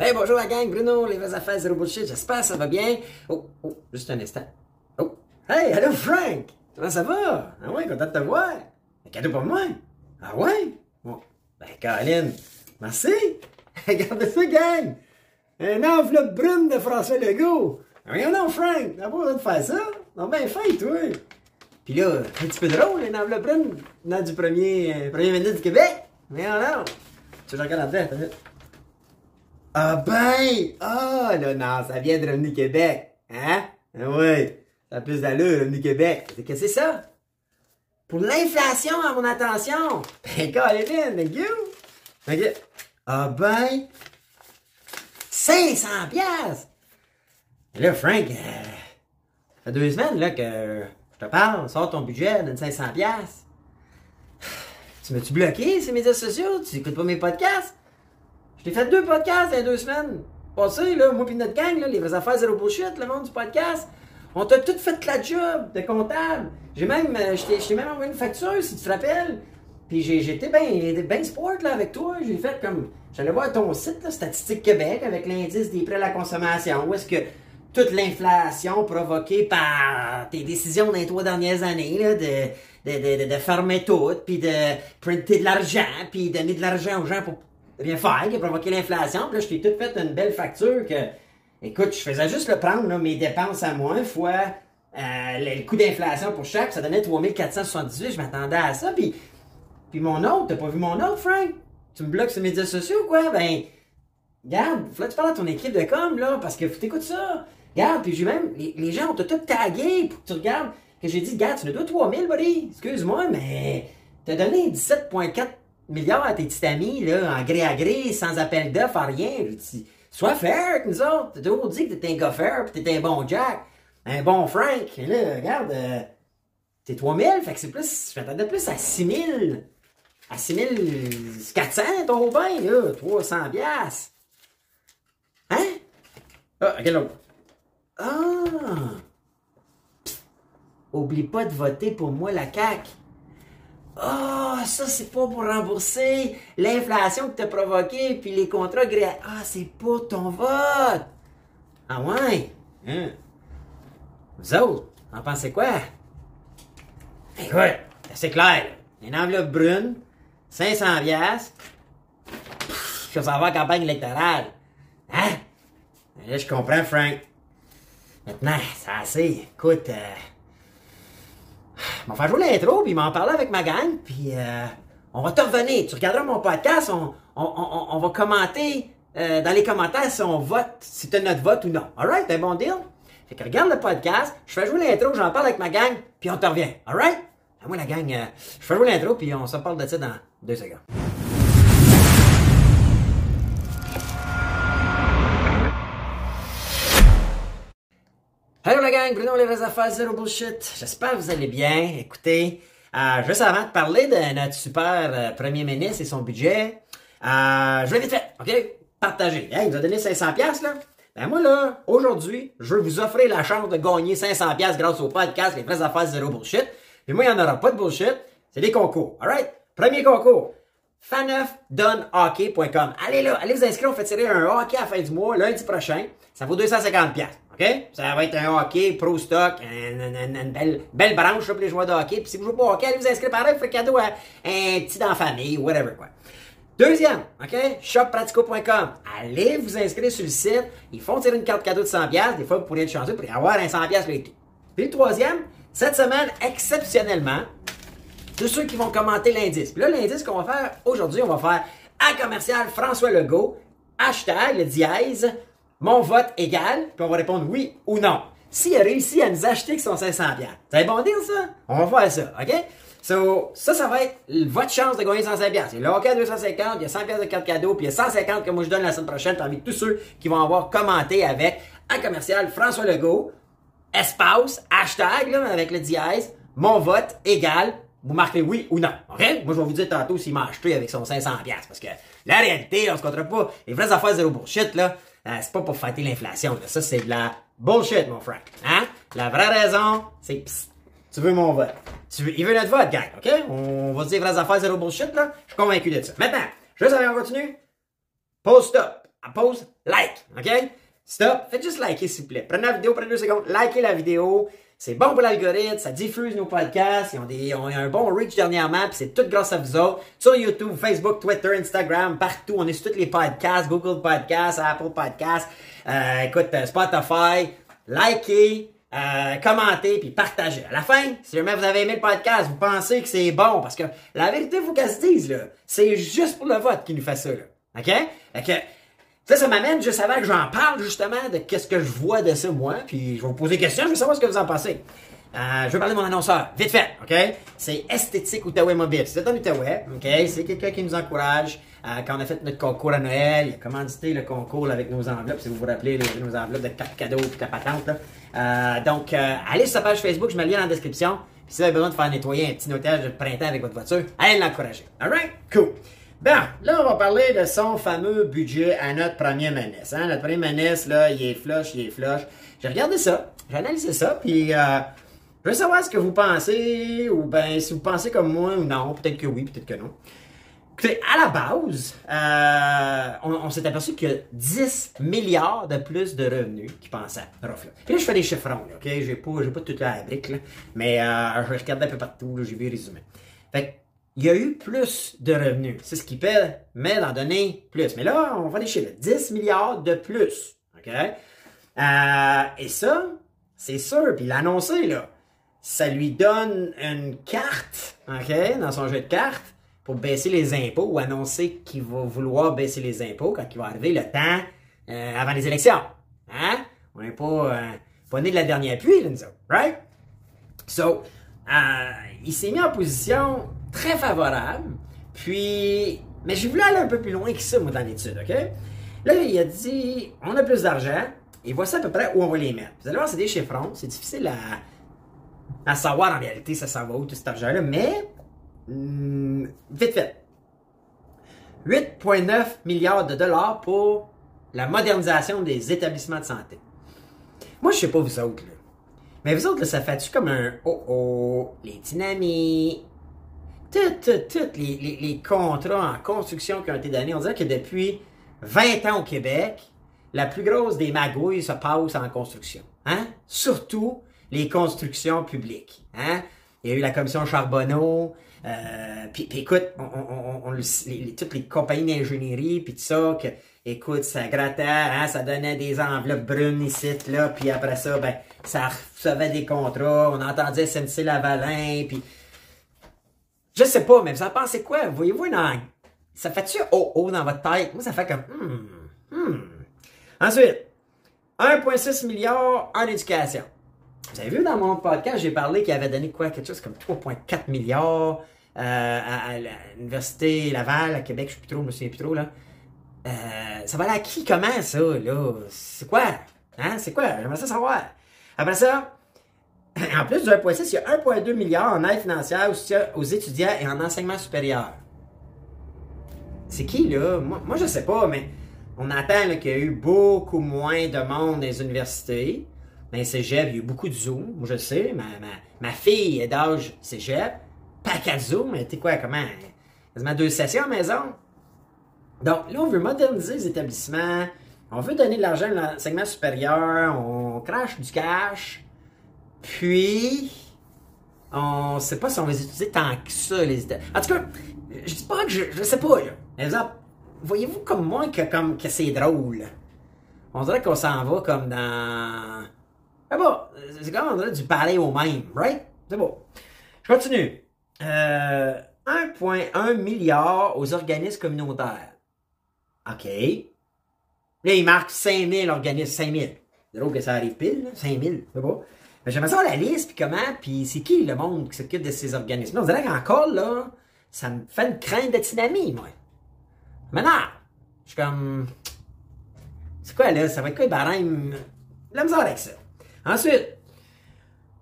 Hey, bonjour la gang, Bruno, les vraies affaires, zéro bullshit, j'espère que ça va bien. Oh, oh, juste un instant. Oh, hey, hello Frank! Comment ça va? Ah ouais, content de te voir. Un cadeau pour moi? Ah ouais? Bon, ben Caroline, merci! Regardez ça, gang! Un enveloppe brune de François Legault! Rien non, Frank, t'as pas besoin de faire ça? Non, ben fait, toi! Pis là, un petit peu drôle, une enveloppe brune venant du premier, euh, premier ministre du Québec! Mais non, tu regardes la tête, ah ben! Ah, là, non, ça vient de Revenu Québec. Hein? Ah oui, ça a plus d'allure, Revenu Québec. Qu'est-ce que c'est ça? Pour l'inflation, à mon attention! Ben, Caroline, thank you! OK. Ah ben! 500 piastres! Là, Frank, euh, ça fait deux semaines, là, que je te parle, sors ton budget, donne 500 piastres. Tu m'as-tu bloqué, ces médias sociaux? Tu écoutes pas mes podcasts? J'ai fait deux podcasts en deux semaines. Passé, là, moi pis notre gang, là, les vraies affaires zéro bullshit, le monde du podcast. On t'a tout fait la job de comptable. J'ai même, euh, je même envoyé une facture, si tu te rappelles. Puis j'étais bien ben sport là, avec toi. J'ai fait comme. J'allais voir ton site, là, Statistique Québec, avec l'indice des prêts à la consommation. Où est-ce que toute l'inflation provoquée par tes décisions dans les trois dernières années, là, de, de, de, de fermer tout, puis de printer de l'argent, puis donner de l'argent aux gens pour rien faire, qui a provoqué l'inflation. Puis là, je t'ai tout fait une belle facture que, écoute, je faisais juste le prendre, là, mes dépenses à moi, fois euh, le, coût d'inflation pour chaque, ça donnait 3478, je m'attendais à ça. Puis, puis mon autre, t'as pas vu mon autre, Frank? Tu me bloques sur les médias sociaux ou quoi? Ben, regarde, faut que tu parles à ton équipe de com, là, parce que t'écoutes ça. Regarde, puis j'ai même, les, gens ont tout tagué pour que tu regardes, que j'ai dit, regarde, tu me dois 3000, buddy. Excuse-moi, mais t'as donné 17,4 milliards à tes petits amis, là, en gré à gré, sans appel d'offres, rien. Sois fair avec nous autres. T'as toujours dit que t'étais un gars fair, pis t'étais un bon Jack, un bon Frank. Et là, regarde, euh, t'es 3000, fait que c'est plus, je m'attendais plus à 6000. À 6400, ton bain, là, 300 piastres. Hein? Ah, quel autre? Ah! Oublie pas de voter pour moi, la CAQ. Ah, oh, ça c'est pas pour rembourser l'inflation que t'as provoquée, puis les contrats gré... Ah, c'est pas ton vote! Ah ouais? Hein? Vous autres, en pensez quoi? Écoute, c'est clair. Une enveloppe brune, 500 piastres, je vais savoir campagne électorale. Hein? Là, je comprends, Frank. Maintenant, c'est assez. Écoute, euh, on va faire jouer l'intro, puis m'en parler avec ma gang, puis euh, on va te revenir. Tu regarderas mon podcast, on, on, on, va commenter euh, dans les commentaires si on vote, si tu notre vote ou non. Alright, un bon deal? Fait que regarde le podcast, je fais jouer l'intro, j'en parle avec ma gang, puis on te revient. Alright? moi, la gang, euh, je fais jouer l'intro, puis on se parle de ça dans deux secondes. Hello la gang, Bruno les vraies affaires, zéro bullshit. J'espère que vous allez bien. Écoutez, euh, juste avant de parler de notre super euh, premier ministre et son budget, euh, je vais vite fait, OK? Partager. Hey, il nous a donné 500 pièces là? Ben moi là, aujourd'hui, je veux vous offrir la chance de gagner 500 pièces grâce au podcast Les vraies affaires, zéro bullshit. Et moi, il n'y en aura pas de bullshit. C'est des concours. Alright? Premier concours. Faneufdonhockey.com. Allez là, allez vous inscrire, on fait tirer un hockey à la fin du mois, lundi prochain. Ça vaut 250 pièces. OK? Ça va être un hockey pro stock, une, belle, belle branche pour les joueurs de hockey. Puis si vous jouez pas au hockey, allez vous inscrire pareil, faites cadeau à un petit dans famille, whatever quoi. Deuxième, OK? Shoppratico.com. Allez vous inscrire sur le site. Ils font tirer une carte cadeau de 100 Des fois, vous pourriez être chanceux pour avoir un 100 l'été. Puis le troisième, cette semaine, exceptionnellement, tous ceux qui vont commenter l'indice. Puis là, l'indice qu'on va faire aujourd'hui, on va faire à commercial François Legault, hashtag le dièse, mon vote égal, puis on va répondre oui ou non. S'il a réussi à nous acheter son 500 c'est bon dire ça? On va faire ça, OK? So, ça, ça va être votre chance de gagner 105 C'est le hockey à 250, il y a 100 de carte cadeau, puis il y a 150 que moi je donne la semaine prochaine parmi tous ceux qui vont avoir commenté avec un commercial François Legault, espace, hashtag, avec le dièse, mon vote égal, vous marquez oui ou non. OK? Moi, je vais vous dire tantôt s'il m'a acheté avec son 500 Parce que la réalité, on se comptera pas. Les vraies affaires zéro bullshit, là, euh, c'est pas pour fêter l'inflation. Ça, c'est de la bullshit, mon frère. Hein? La vraie raison, c'est tu veux mon vote. Tu veux, il veut notre vote, gang, OK? On va dire vraies affaires, zéro bullshit, là. Je suis convaincu de ça. Maintenant, juste avant qu'on continue, pause stop. pause, like, OK? Stop, faites juste liker, s'il vous plaît. Prenez la vidéo, prenez deux secondes, likez la vidéo. C'est bon pour l'algorithme, ça diffuse nos podcasts, ils ont, des, un bon reach dernièrement, puis c'est tout grâce à vous autres. Sur YouTube, Facebook, Twitter, Instagram, partout, on est sur tous les podcasts, Google Podcasts, Apple Podcasts, euh, écoute, euh, Spotify. Likez, euh, commentez, puis partagez. À la fin, si jamais vous avez aimé le podcast, vous pensez que c'est bon, parce que la vérité, faut qu'elle se dise, là, c'est juste pour le vote qui nous fait ça, là. OK? Fait ça, ça m'amène juste avant que j'en parle justement de qu'est-ce que je vois de ça, moi. Puis je vais vous poser des questions, je veux savoir ce que vous en pensez. Euh, je vais parler de mon annonceur, vite fait, OK? C'est Esthétique Outaouais Mobile. C'est un Outaouais, OK? C'est quelqu'un qui nous encourage. Euh, quand on a fait notre concours à Noël, il a commandité le concours avec nos enveloppes, si vous vous rappelez, nos enveloppes de cartes cadeaux et la patente. Euh, donc, allez sur sa page Facebook, je mets le lien dans la description. Puis si vous avez besoin de faire nettoyer un petit notage de printemps avec votre voiture, allez l'encourager. Alright? Cool. Bon, là, on va parler de son fameux budget à notre premier ministre. Hein? Notre premier ministre, là, il est flush, il est flush. J'ai regardé ça, j'ai analysé ça, puis euh, je veux savoir ce que vous pensez, ou ben si vous pensez comme moi ou non, peut-être que oui, peut-être que non. Écoutez, à la base, euh, on, s'est aperçu qu'il y a 10 milliards de plus de revenus qui pensaient. Puis là, je fais des chiffrons, là, OK? J'ai pas, pas toute la brique, là, mais euh, je regarde un peu partout, j'ai vu résumé. Fait il y a eu plus de revenus. C'est ce qui permet d'en donner plus. Mais là, on va les chiffres. 10 milliards de plus. OK? Euh, et ça, c'est sûr, puis l'annoncer, là, ça lui donne une carte, OK, dans son jeu de cartes, pour baisser les impôts ou annoncer qu'il va vouloir baisser les impôts quand il va arriver le temps euh, avant les élections. Hein? On n'est pas, euh, pas né de la dernière pluie, là, right? So, il s'est mis en position très favorable. Puis, mais j'ai voulu aller un peu plus loin que ça, moi, dans l'étude, OK? Là, il a dit, on a plus d'argent, et voici à peu près où on va les mettre. Vous allez voir, c'est des chiffrons, c'est difficile à, savoir en réalité, ça s'en va où tout cet argent-là, mais, hmm, vite fait. 8,9 milliards de dollars pour la modernisation des établissements de santé. Moi, je sais pas vous autres, là. Mais vous autres, ça fait-tu comme un oh oh, les dynamiques, tous les, les, contrats en construction qui ont été donnés, on dirait que depuis 20 ans au Québec, la plus grosse des magouilles se passe en construction. Hein? Surtout les constructions publiques. Hein? Il y a eu la commission Charbonneau, euh, puis, écoute, on, on, toutes les compagnies d'ingénierie, puis tout ça, que, écoute, ça grattait, hein, ça donnait des enveloppes brunes ici, là, puis après ça, ben, ça recevait des contrats, on entendait SNC Lavalin, puis je sais pas, mais vous en pensez quoi? Voyez-vous une Ça fait-tu oh oh dans votre tête? Moi, ça fait comme hmm, hmm. Ensuite, 1,6 milliard en éducation. Vous avez vu dans mon podcast, j'ai parlé qu'il avait donné quoi? Quelque chose comme 3,4 milliards euh, à, l'Université Laval, à Québec, je sais plus trop, je me souviens plus trop, là. Euh, ça va aller à qui? Comment, ça, là? C'est quoi? Hein? C'est quoi? J'aimerais ça savoir. Après ça, en plus du 1,6, il y a 1,2 milliard en aide financière aux étudiants et en enseignement supérieur. C'est qui, là? Moi, moi je sais pas, mais on attend qu'il y a eu beaucoup moins de monde dans les universités. Dans les cégep, il y a eu beaucoup de Zoom. Moi, je sais. Ma, ma, ma fille est d'âge cégep. Pas qu'à Zoom, mais t'es quoi, comment? Quasiment deux sessions à la maison. Donc, là, on veut moderniser les établissements. On veut donner de l'argent à l'enseignement supérieur. On crache du cash. Puis, on sait pas si on va les utiliser tant que ça, les En tout cas, je dis pas que je, je sais pas, voyez-vous comme moi que, comme, que c'est drôle? On dirait qu'on s'en va comme dans... Ah bon, c'est comme on dirait du parler au même, right? C'est beau. Je continue. Euh, 1,1 milliard aux organismes communautaires. OK. Là, il marque 5000 organismes, 5000. C'est drôle que ça arrive pile, 5000, c'est beau. Mais j'aimerais savoir la liste, puis comment, puis c'est qui le monde qui s'occupe de ces organismes. On dirait qu'encore, là, ça me fait une crainte de tsunami, moi. Maintenant, je suis comme... C'est quoi, là? Ça va être quoi, les barèmes? La misère avec ça. Ensuite,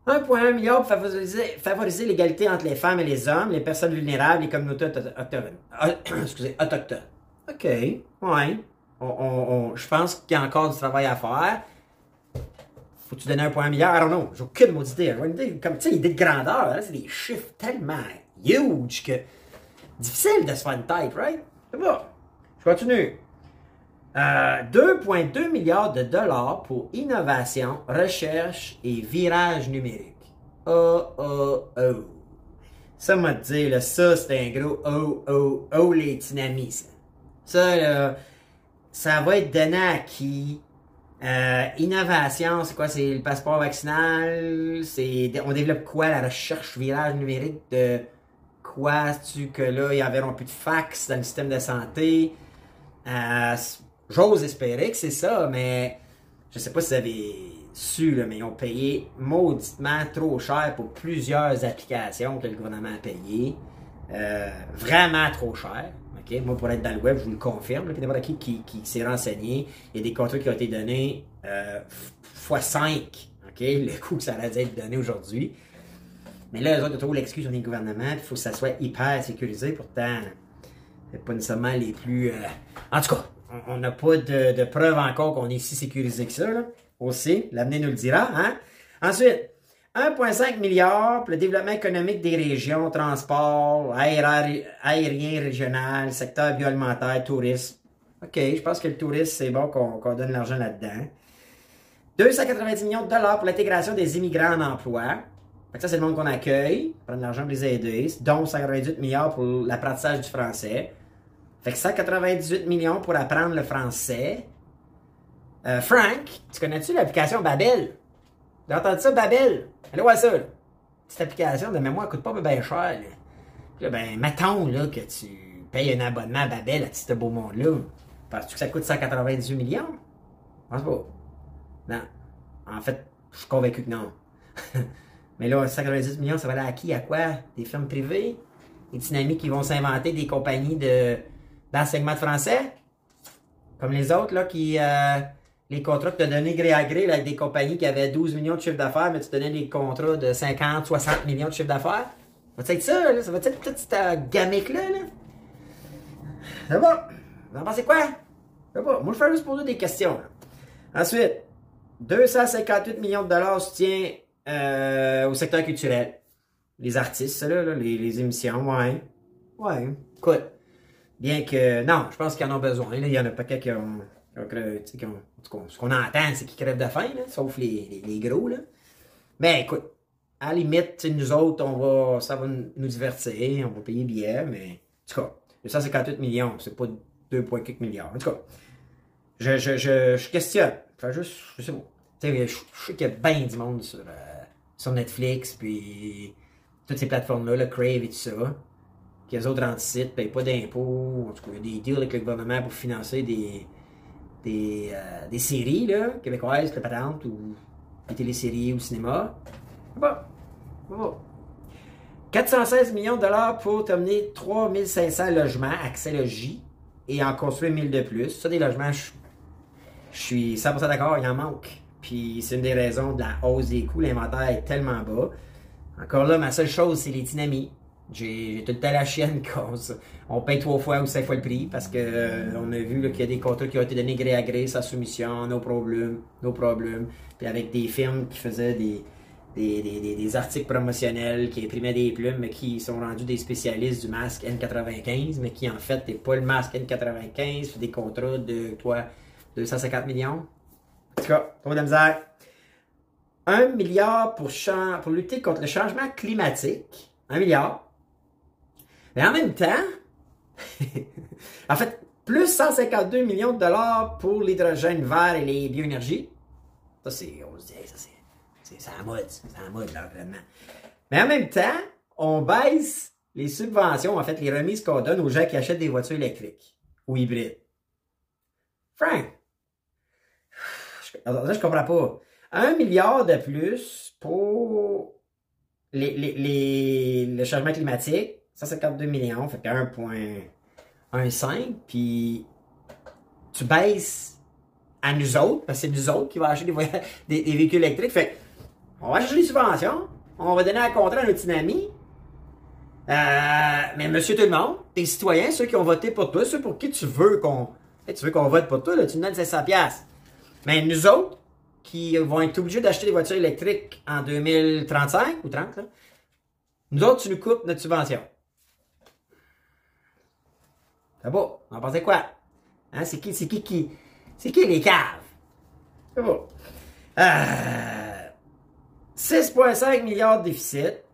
1,1 milliard pour favoriser, l'égalité entre les femmes et les hommes, les personnes vulnérables, les communautés autochtones. Ah, excusez, autochtones. OK, ouais. On, je pense qu'il y a encore du travail à faire. Faut-tu donner un point milliard? I don't know. J'ai aucune maudite idée. Comme, tu sais, idée de grandeur, c'est des chiffres tellement huge que difficile de se faire une tête, right? C'est bon. Je continue. 2,2 euh, milliards de dollars pour innovation, recherche et virage numérique. Oh, oh, oh. Ça m'a dit, là, ça, c'est un gros oh, oh, oh, les dynamis. Ça, là, ça va être donné à qui? Euh, innovation, c'est quoi? C'est le passeport vaccinal? C'est, on développe quoi? La recherche virage numérique de quoi? tu que là, il y avait plus de fax dans le système de santé? Euh, J'ose espérer que c'est ça, mais je sais pas si vous avez su, mais ils ont payé mauditement trop cher pour plusieurs applications que le gouvernement a payées. Euh, vraiment trop cher. Moi, pour être dans le web, je vous le confirme. Là, n'importe qui qui, qui s'est renseigné, il y a des contrats qui ont été donnés euh, x5. ok Le coût que ça allait être donné aujourd'hui. Mais là, eux autres, trouvent l'excuse sur les gouvernements. Il faut que ça soit hyper sécurisé. Pourtant, c'est pas nécessairement les plus... Euh, en tout cas, on n'a pas de, de preuves encore qu'on est si sécurisé que ça. Là. Aussi, l'avenir nous le dira. Hein? Ensuite, 1,5 milliard pour le développement économique des régions, transport, aérien régional, secteur bioalimentaire, tourisme. OK, je pense que le tourisme, c'est bon qu'on donne l'argent là-dedans. 290 millions de dollars pour l'intégration des immigrants en emploi. ça, c'est le monde qu'on accueille, prendre l'argent pour les aider, dont 198 milliards pour l'apprentissage du français. Fait que 198 millions pour apprendre le français. Euh, Frank, tu connais-tu l'application Babel? T'as entendu ça, Babel? Allez voir ça. Cette application de mémoire coûte pas bien cher. Là. ben, mettons là, que tu payes un abonnement à Babel à ce beau monde-là. Penses-tu que ça coûte 198 millions? Je pense pas. Non. En fait, je suis convaincu que non. Mais là, 198 millions, ça va aller à qui? À quoi? Des firmes privées? Des dynamiques qui vont s'inventer des compagnies de d'enseignement de français, comme les autres, là, qui, euh, les contrats que tu as donnés gré à gré, avec des compagnies qui avaient 12 millions de chiffre d'affaires, mais tu donnais des contrats de 50, 60 millions de chiffre d'affaires. Ça va être ça, là? Ça va être toute cette gamique-là, là? Ça va? Vous en pensez quoi? Ça va. Moi, je fais juste poser des questions, Ensuite, 258 millions de dollars soutien euh, au secteur culturel. Les artistes, ça, là, les, émissions, ouais. Ouais, écoute. Bien que, non, je pense qu'ils en ont besoin. Il y en a pas qui ont, qui ont, ce qu'on entend, c'est qu'ils crèvent de faim, là, sauf les, les, gros. Là. Mais écoute, à la limite, nous autres, on va, ça va nous divertir, on va payer bien, mais en tout cas, 258 millions, c'est pas 2,4 milliards. En tout cas, je, je, je, je questionne. Enfin, juste, je sais pas. Je, sais qu'il y a bien du monde sur, euh, sur Netflix, puis toutes ces plateformes-là, le Crave et tout ça que les autres anticipent, payent pas d'impôts. En tout cas, il y a des deals avec le gouvernement pour financer des, des, euh, des séries là, québécoises, le patente, ou des téléséries ou cinéma. Bon, bon. 416 millions de dollars pour terminer 3500 logements, accès logis, et en construire 1000 de plus. Ça, des logements, je, je suis 100% d'accord, il en manque. Puis c'est une des raisons de la hausse des coûts. L'inventaire est tellement bas. Encore là, ma seule chose, c'est les dynamiques. J'ai tout le temps la chienne qu'on on paye trois fois ou cinq fois le prix parce que euh, on a vu qu'il y a des contrats qui ont été donnés gré à gré, sans soumission, nos problèmes, nos problèmes. Puis avec des firmes qui faisaient des, des, des, des, articles promotionnels, qui imprimaient des plumes, mais qui sont rendus des spécialistes du masque N95, mais qui en fait n'est pas le masque N95, c'est des contrats de quoi 250 millions. En tout cas, trop de misère. Un milliard pour, pour lutter contre le changement climatique. Un milliard. Mais en même temps, en fait, plus 152 millions de dollars pour l'hydrogène vert et les bioénergies. Ça, c'est, on se dit, ça, c'est, c'est la mode, c'est la mode, l'environnement. Mais en même temps, on baisse les subventions, en fait, les remises qu'on donne aux gens qui achètent des voitures électriques ou hybrides. Frank, je comprends pas. Un milliard de plus pour les, les, les, le changement climatique, 152 millions, fait que 1.15, puis tu baisses à nous autres, parce que c'est nous autres qui va acheter des, des, véhicules électriques. Fait on va acheter les subventions, on va donner un contrat à notre amis. Euh, mais monsieur tout le monde, tes citoyens, ceux qui ont voté pour toi, ceux pour qui tu veux qu'on tu veux qu'on vote pour toi, tu nous donnes 500 pièces. Mais nous autres, qui vont être obligés d'acheter des voitures électriques en 2035 ou 30, nous autres, tu nous coupes notre subvention. C'est beau. On en pensez quoi? Hein? C'est qui, c'est qui qui, c'est qui les caves? C'est. Euh, 6,5 milliards de déficit.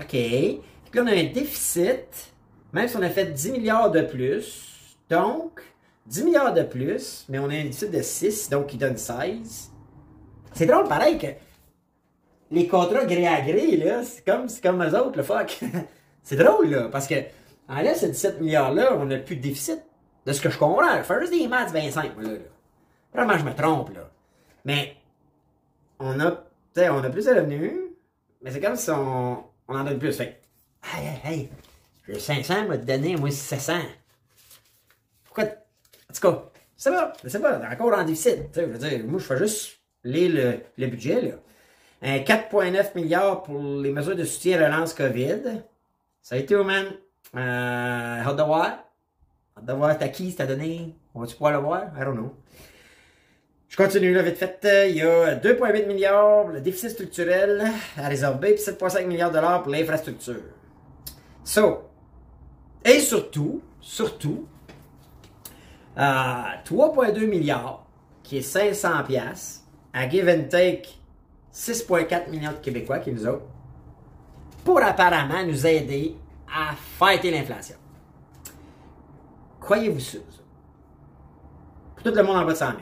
OK. Puis là, on a un déficit, même si on a fait 10 milliards de plus. Donc, 10 milliards de plus, mais on a un déficit de 6, donc qui donne 16. C'est drôle, pareil, que les contrats gré à gré, là, c'est comme, c'est comme eux autres, le fuck. c'est drôle, là, parce que, en là, ce 17 milliards-là, on n'a plus de déficit. De ce que je comprends. Je fais juste des maths 25, moi, là, là. Vraiment, je me trompe, là. Mais, on a, sais, on a plus de revenus, mais c'est comme si on, on en donne plus. Fait hey, hey, hey, j'ai 500, m'a donné, moi, 700. Pourquoi, en tout cas, c'est pas, c'est pas, encore en déficit. Tu sais, je veux dire, moi, je fais juste lire le, budget, là. Un 4,9 milliards pour les mesures de soutien relance COVID. Ça a été où, man? Euh, hâte de voir. Hâte de voir t'as qui, t'as donné. On va-tu pouvoir le voir? I don't know. Je continue là, vite fait. Il y a 2,8 milliards pour le déficit structurel à résorber, puis 7,5 milliards de dollars pour l'infrastructure. So, et surtout, surtout, euh, 3,2 milliards, qui est 500 pièces à give and take 6,4 millions de Québécois qui nous ont, pour apparemment nous aider à fighter l'inflation. Croyez-vous ça? ça? Tout le monde en bas de 100 000.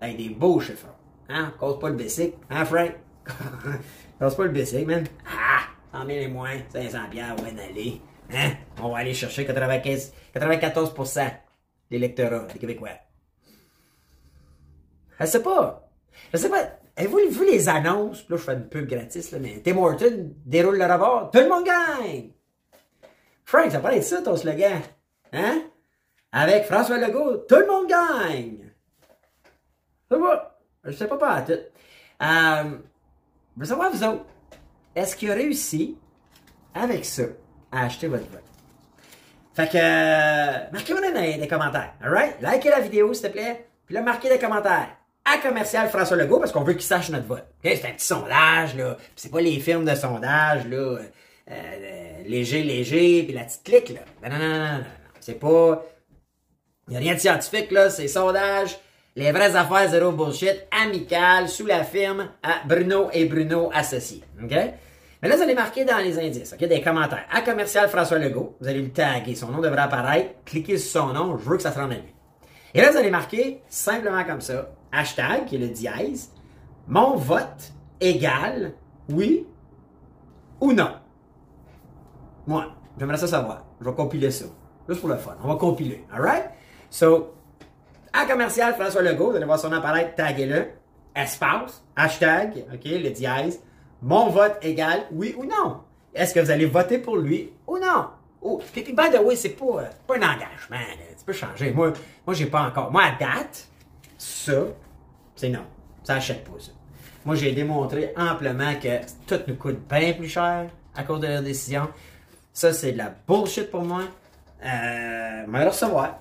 Avec des beaux chiffres. Hein? Cause pas le basic. Hein, Frank? Cause pas le basic, man. Ah! 100 000 et moins, 500 bières, on va aller. Hein? On va aller chercher 95, 94% des lecteurs des Québécois. Je sais pas. Je sais pas. Avez-vous vu les annonces? Là, je fais une pub gratis, là, mais Tim Horton déroule le rapport. Tout le monde gagne! Frank, ça paraît être ça, ton slogan. Hein? Avec François Legault, tout le monde gagne! Sais pas. Je sais pas pas à tout. Euh, je veux savoir, vous autres, est-ce qu'il a réussi, avec ça, à acheter votre vote? Fait que, euh, marquez-moi dans les, commentaires, alright? Likez la vidéo, s'il te plaît, puis là, marquez des commentaires à commercial François Legault parce qu'on veut qu'il sache notre vote. C'est un petit sondage, là. C'est pas les firmes de sondage, là. Euh, léger, léger, puis la petite clique, là. Non, non, non, non, non. C'est pas. Il n'y a rien de scientifique, là. C'est sondage. Les vraies affaires, zéro bullshit, amical, sous la firme Bruno et Bruno associés. OK? Mais là, vous allez marquer dans les indices, OK? Des commentaires. À commercial François Legault. Vous allez le taguer. Son nom devrait apparaître. Cliquez sur son nom. Je veux que ça se rende à lui. Et là, vous allez marquer simplement comme ça hashtag, qui est le dièse, mon vote égale oui ou non. Moi, j'aimerais ça savoir. Je vais compiler ça. Juste pour le fun. On va compiler. Alright? So, à commercial François Legault, vous allez voir son apparaître, taguez-le. Espace, hashtag, OK, le dièse. Mon vote égale oui ou non. Est-ce que vous allez voter pour lui ou non? Oh, puis, by the way, c'est pas, pas un engagement. Là. Tu peux changer. Moi, moi j'ai pas encore. Moi, à date, ça, c'est non. Ça achète pas ça. Moi, j'ai démontré amplement que tout nous coûte bien plus cher à cause de leur décision. Ça, c'est de la bullshit pour moi. Euh, va le recevoir.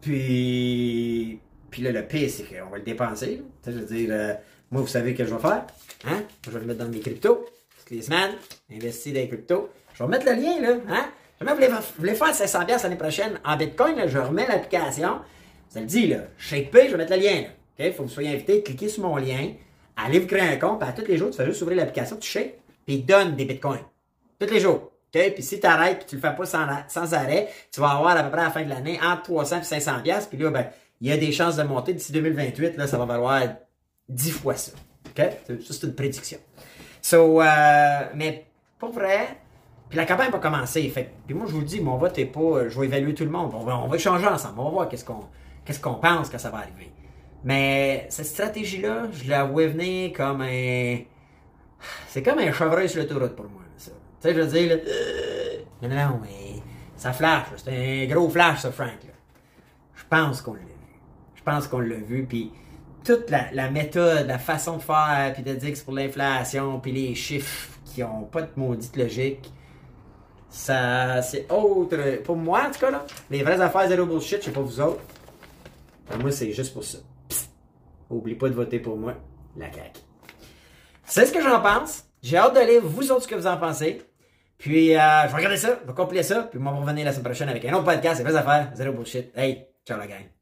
Puis, puis là, le pire, c'est qu'on va le dépenser. Je veux dire, euh, moi, vous savez ce que je vais faire. Hein? Je vais le mettre dans mes cryptos. Toutes les semaines, investir dans les cryptos. Je vais mettre le lien, là. Hein? Jamais vous voulez, faire 500 l'année prochaine en Bitcoin, je remets l'application. Ça le dit, là. ShakePay, je vais mettre le lien, là. OK? Faut que vous soyez invité, cliquez sur mon lien, allez vous créer un compte, à tous les jours, tu fais juste ouvrir l'application, tu shakes, puis il donne des bitcoins. Tous les jours. OK? Puis si tu arrêtes puis tu le fais pas sans, sans, arrêt, tu vas avoir à peu près à la fin de l'année entre 300 et 500 puis là, ben, il y a des chances de monter d'ici 2028, là, ça va valoir 10 fois ça. OK? Ça, c'est une prédiction. So, euh, mais pour vrai, puis la campagne va commencer. Fait, puis moi, je vous le dis, mon vote est pas. Je vais évaluer tout le monde. On va, on va échanger ensemble. On va voir qu'est-ce qu'on qu'est-ce qu'on pense que ça va arriver. Mais cette stratégie-là, je la vois venir comme un. C'est comme un chevreuil sur l'autoroute pour moi. Tu sais, je veux dire, là. Euh, non, mais. Ça flash, C'est un gros flash, ça, Frank, là. Je pense qu'on l'a vu. Je pense qu'on l'a vu, puis toute la, la, méthode, la façon de faire, puis de dire que c'est pour l'inflation, puis les chiffres qui ont pas de maudite logique ça, c'est autre. Pour moi, en tout cas, là, les vraies affaires zéro bullshit, je sais pas vous autres. Pour moi, c'est juste pour ça. Psst. Oublie pas de voter pour moi, la CAQ. C'est ce que j'en pense. J'ai hâte de lire vous autres ce que vous en pensez. Puis, euh, je vais regarder ça, je vais compiler ça, puis on va revenir la semaine prochaine avec un autre podcast, les vraies affaires, zéro bullshit. Hey, ciao la gang.